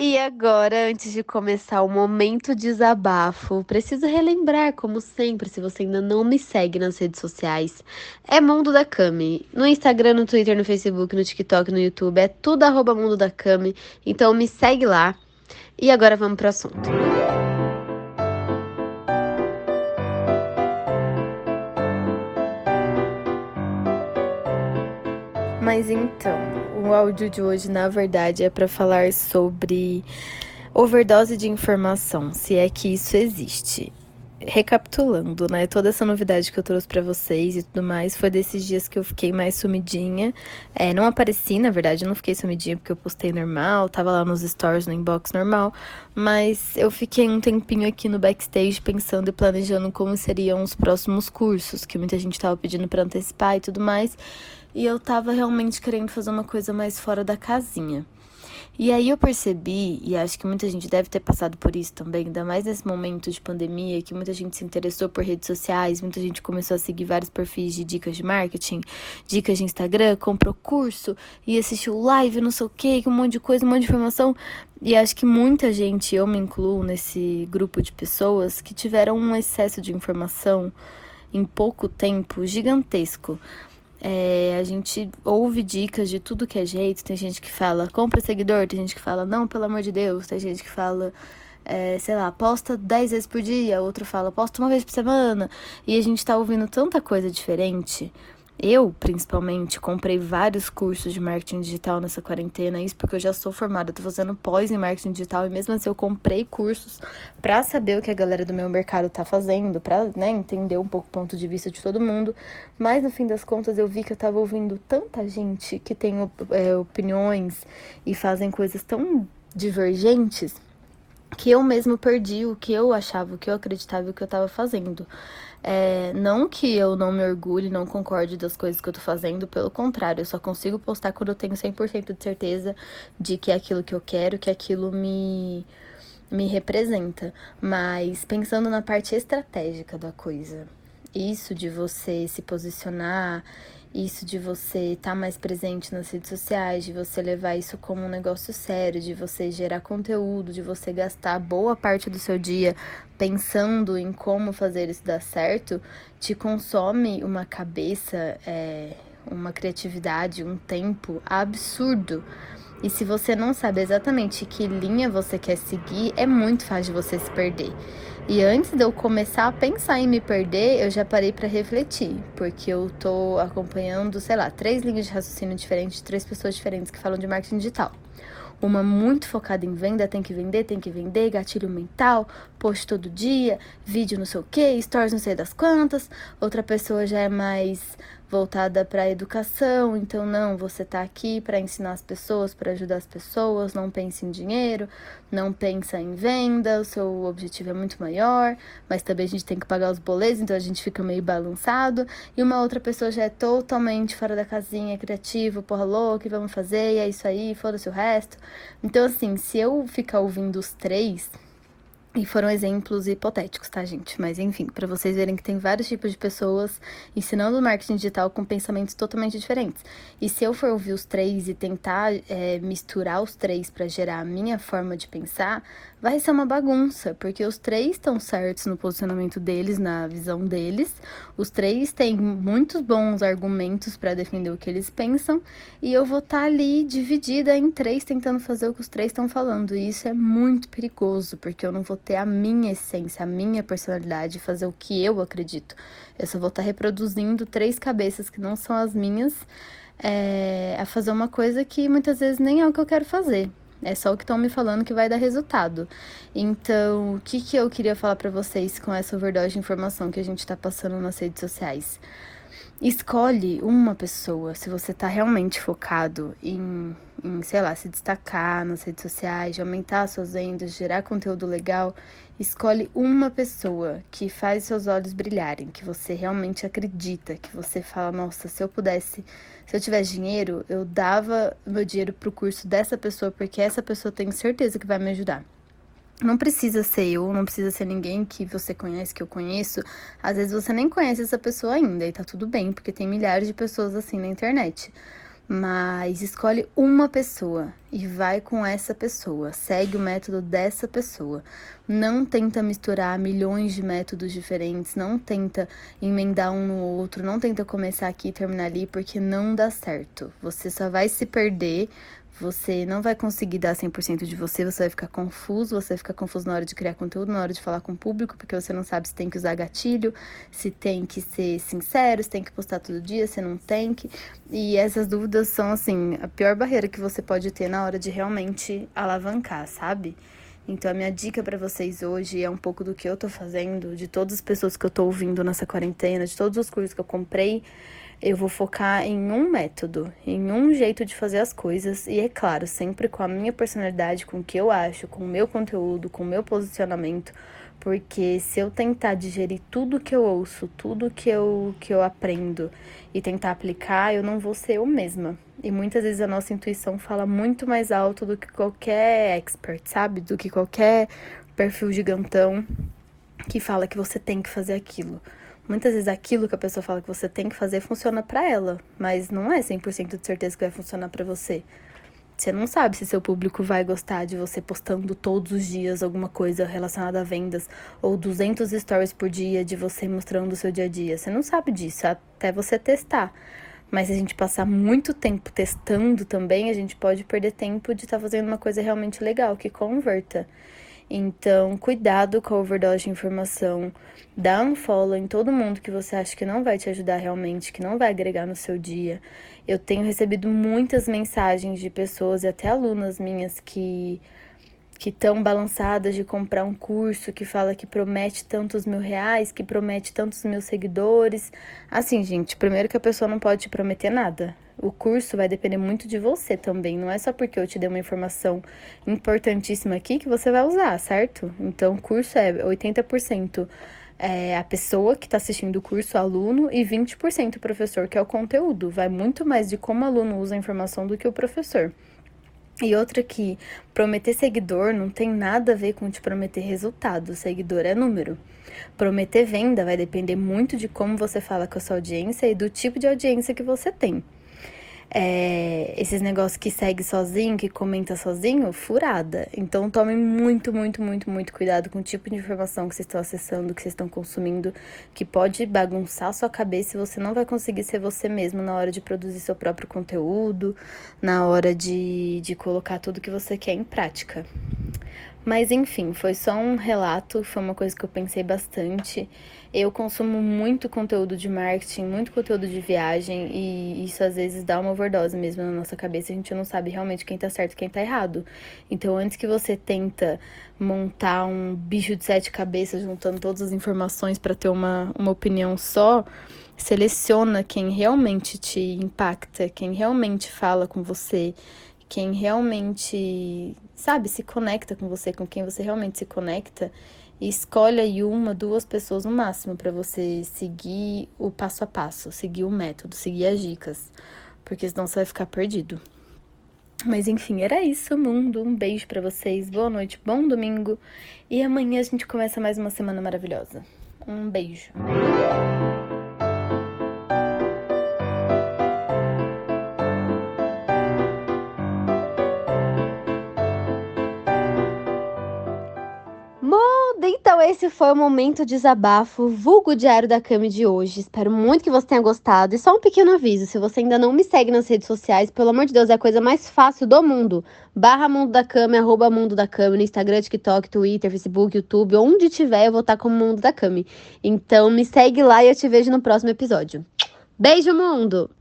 E agora, antes de começar o momento desabafo, preciso relembrar, como sempre, se você ainda não me segue nas redes sociais, é Mundo da Cami. No Instagram, no Twitter, no Facebook, no TikTok, no YouTube, é tudo arroba Mundo da Cami. Então me segue lá. E agora vamos pro assunto. Mas então, o áudio de hoje, na verdade, é para falar sobre overdose de informação, se é que isso existe. Recapitulando, né? Toda essa novidade que eu trouxe para vocês e tudo mais foi desses dias que eu fiquei mais sumidinha. É, não apareci, na verdade, eu não fiquei sumidinha porque eu postei normal, tava lá nos stories, no inbox normal, mas eu fiquei um tempinho aqui no backstage pensando e planejando como seriam os próximos cursos, que muita gente tava pedindo para antecipar e tudo mais e eu tava realmente querendo fazer uma coisa mais fora da casinha. E aí eu percebi, e acho que muita gente deve ter passado por isso também, ainda mais nesse momento de pandemia, que muita gente se interessou por redes sociais, muita gente começou a seguir vários perfis de dicas de marketing, dicas de Instagram, comprou curso e assistiu live, não sei o que, um monte de coisa, um monte de informação. E acho que muita gente, eu me incluo nesse grupo de pessoas, que tiveram um excesso de informação em pouco tempo gigantesco. É, a gente ouve dicas de tudo que é jeito. Tem gente que fala, compra seguidor. Tem gente que fala, não, pelo amor de Deus. Tem gente que fala, é, sei lá, posta 10 vezes por dia. Outro fala, posta uma vez por semana. E a gente tá ouvindo tanta coisa diferente eu, principalmente, comprei vários cursos de marketing digital nessa quarentena, isso porque eu já sou formada, tô fazendo pós em marketing digital e mesmo assim eu comprei cursos para saber o que a galera do meu mercado tá fazendo, para, né, entender um pouco o ponto de vista de todo mundo. Mas no fim das contas eu vi que eu tava ouvindo tanta gente que tem é, opiniões e fazem coisas tão divergentes que eu mesmo perdi o que eu achava, o que eu acreditava, o que eu estava fazendo. É, não que eu não me orgulhe, não concorde das coisas que eu tô fazendo, pelo contrário, eu só consigo postar quando eu tenho 100% de certeza de que é aquilo que eu quero, que aquilo me, me representa. Mas pensando na parte estratégica da coisa, isso de você se posicionar isso de você estar tá mais presente nas redes sociais, de você levar isso como um negócio sério, de você gerar conteúdo, de você gastar boa parte do seu dia pensando em como fazer isso dar certo, te consome uma cabeça, é, uma criatividade, um tempo absurdo. E se você não sabe exatamente que linha você quer seguir, é muito fácil de você se perder. E antes de eu começar a pensar em me perder, eu já parei para refletir, porque eu tô acompanhando, sei lá, três linhas de raciocínio diferentes três pessoas diferentes que falam de marketing digital. Uma muito focada em venda, tem que vender, tem que vender, gatilho mental, post todo dia, vídeo não sei o que, stories não sei das quantas. Outra pessoa já é mais voltada para a educação, então não, você está aqui para ensinar as pessoas, para ajudar as pessoas, não pense em dinheiro, não pensa em venda, o seu objetivo é muito maior, mas também a gente tem que pagar os boletos, então a gente fica meio balançado, e uma outra pessoa já é totalmente fora da casinha, criativo, porra louca, vamos fazer, e é isso aí, foda-se o resto. Então assim, se eu ficar ouvindo os três, e foram exemplos hipotéticos, tá, gente? Mas enfim, para vocês verem que tem vários tipos de pessoas ensinando marketing digital com pensamentos totalmente diferentes. E se eu for ouvir os três e tentar é, misturar os três para gerar a minha forma de pensar, vai ser uma bagunça, porque os três estão certos no posicionamento deles, na visão deles. Os três têm muitos bons argumentos para defender o que eles pensam, e eu vou estar tá ali dividida em três tentando fazer o que os três estão falando. E isso é muito perigoso, porque eu não vou ter a minha essência, a minha personalidade, fazer o que eu acredito. Eu só vou estar tá reproduzindo três cabeças que não são as minhas. É, a fazer uma coisa que muitas vezes nem é o que eu quero fazer. É só o que estão me falando que vai dar resultado. Então, o que, que eu queria falar para vocês com essa overdose de informação que a gente está passando nas redes sociais? Escolhe uma pessoa, se você está realmente focado em, em, sei lá, se destacar nas redes sociais, aumentar suas vendas, gerar conteúdo legal. Escolhe uma pessoa que faz seus olhos brilharem, que você realmente acredita, que você fala, nossa, se eu pudesse, se eu tivesse dinheiro, eu dava meu dinheiro pro curso dessa pessoa, porque essa pessoa tem certeza que vai me ajudar. Não precisa ser eu, não precisa ser ninguém que você conhece, que eu conheço. Às vezes você nem conhece essa pessoa ainda e tá tudo bem, porque tem milhares de pessoas assim na internet. Mas escolhe uma pessoa e vai com essa pessoa, segue o método dessa pessoa. Não tenta misturar milhões de métodos diferentes, não tenta emendar um no outro, não tenta começar aqui e terminar ali, porque não dá certo. Você só vai se perder, você não vai conseguir dar 100% de você, você vai ficar confuso, você vai ficar confuso na hora de criar conteúdo, na hora de falar com o público, porque você não sabe se tem que usar gatilho, se tem que ser sincero, se tem que postar todo dia, se não tem que. E essas dúvidas são, assim, a pior barreira que você pode ter na hora de realmente alavancar, sabe? Então, a minha dica para vocês hoje é um pouco do que eu tô fazendo, de todas as pessoas que eu tô ouvindo nessa quarentena, de todos os cursos que eu comprei eu vou focar em um método, em um jeito de fazer as coisas e é claro, sempre com a minha personalidade, com o que eu acho, com o meu conteúdo, com o meu posicionamento, porque se eu tentar digerir tudo que eu ouço, tudo que eu que eu aprendo e tentar aplicar, eu não vou ser eu mesma. E muitas vezes a nossa intuição fala muito mais alto do que qualquer expert, sabe? Do que qualquer perfil gigantão que fala que você tem que fazer aquilo. Muitas vezes aquilo que a pessoa fala que você tem que fazer funciona para ela, mas não é 100% de certeza que vai funcionar para você. Você não sabe se seu público vai gostar de você postando todos os dias alguma coisa relacionada a vendas ou 200 stories por dia de você mostrando o seu dia a dia. Você não sabe disso até você testar. Mas se a gente passar muito tempo testando também, a gente pode perder tempo de estar tá fazendo uma coisa realmente legal, que converta. Então, cuidado com a overdose de informação. Dá um follow em todo mundo que você acha que não vai te ajudar realmente, que não vai agregar no seu dia. Eu tenho recebido muitas mensagens de pessoas e até alunas minhas que que estão balançadas de comprar um curso que fala que promete tantos mil reais, que promete tantos mil seguidores. Assim, gente, primeiro que a pessoa não pode te prometer nada. O curso vai depender muito de você também. Não é só porque eu te dei uma informação importantíssima aqui que você vai usar, certo? Então, o curso é 80% é a pessoa que está assistindo o curso, o aluno, e 20% o professor, que é o conteúdo. Vai muito mais de como o aluno usa a informação do que o professor. E outra que prometer seguidor não tem nada a ver com te prometer resultado. Seguidor é número. Prometer venda vai depender muito de como você fala com a sua audiência e do tipo de audiência que você tem é, esses negócios que segue sozinho, que comenta sozinho, furada. Então tome muito, muito, muito, muito cuidado com o tipo de informação que vocês estão acessando, que vocês estão consumindo, que pode bagunçar sua cabeça e você não vai conseguir ser você mesmo na hora de produzir seu próprio conteúdo, na hora de, de colocar tudo que você quer em prática. Mas enfim, foi só um relato, foi uma coisa que eu pensei bastante. Eu consumo muito conteúdo de marketing, muito conteúdo de viagem, e isso às vezes dá uma overdose mesmo na nossa cabeça, a gente não sabe realmente quem tá certo e quem tá errado. Então, antes que você tenta montar um bicho de sete cabeças, juntando todas as informações para ter uma, uma opinião só, seleciona quem realmente te impacta, quem realmente fala com você quem realmente, sabe, se conecta com você, com quem você realmente se conecta, e escolhe aí uma, duas pessoas no máximo para você seguir o passo a passo, seguir o método, seguir as dicas, porque senão você vai ficar perdido. Mas enfim, era isso, mundo. Um beijo para vocês, boa noite, bom domingo, e amanhã a gente começa mais uma semana maravilhosa. Um beijo. Esse foi o momento desabafo, vulgo diário da Cami de hoje. Espero muito que você tenha gostado. E só um pequeno aviso: se você ainda não me segue nas redes sociais, pelo amor de Deus, é a coisa mais fácil do mundo. Barra Mundo da Cami, arroba Mundo da Cami, no Instagram, TikTok, Twitter, Facebook, YouTube, onde tiver, eu vou estar como Mundo da Cami. Então, me segue lá e eu te vejo no próximo episódio. Beijo, mundo!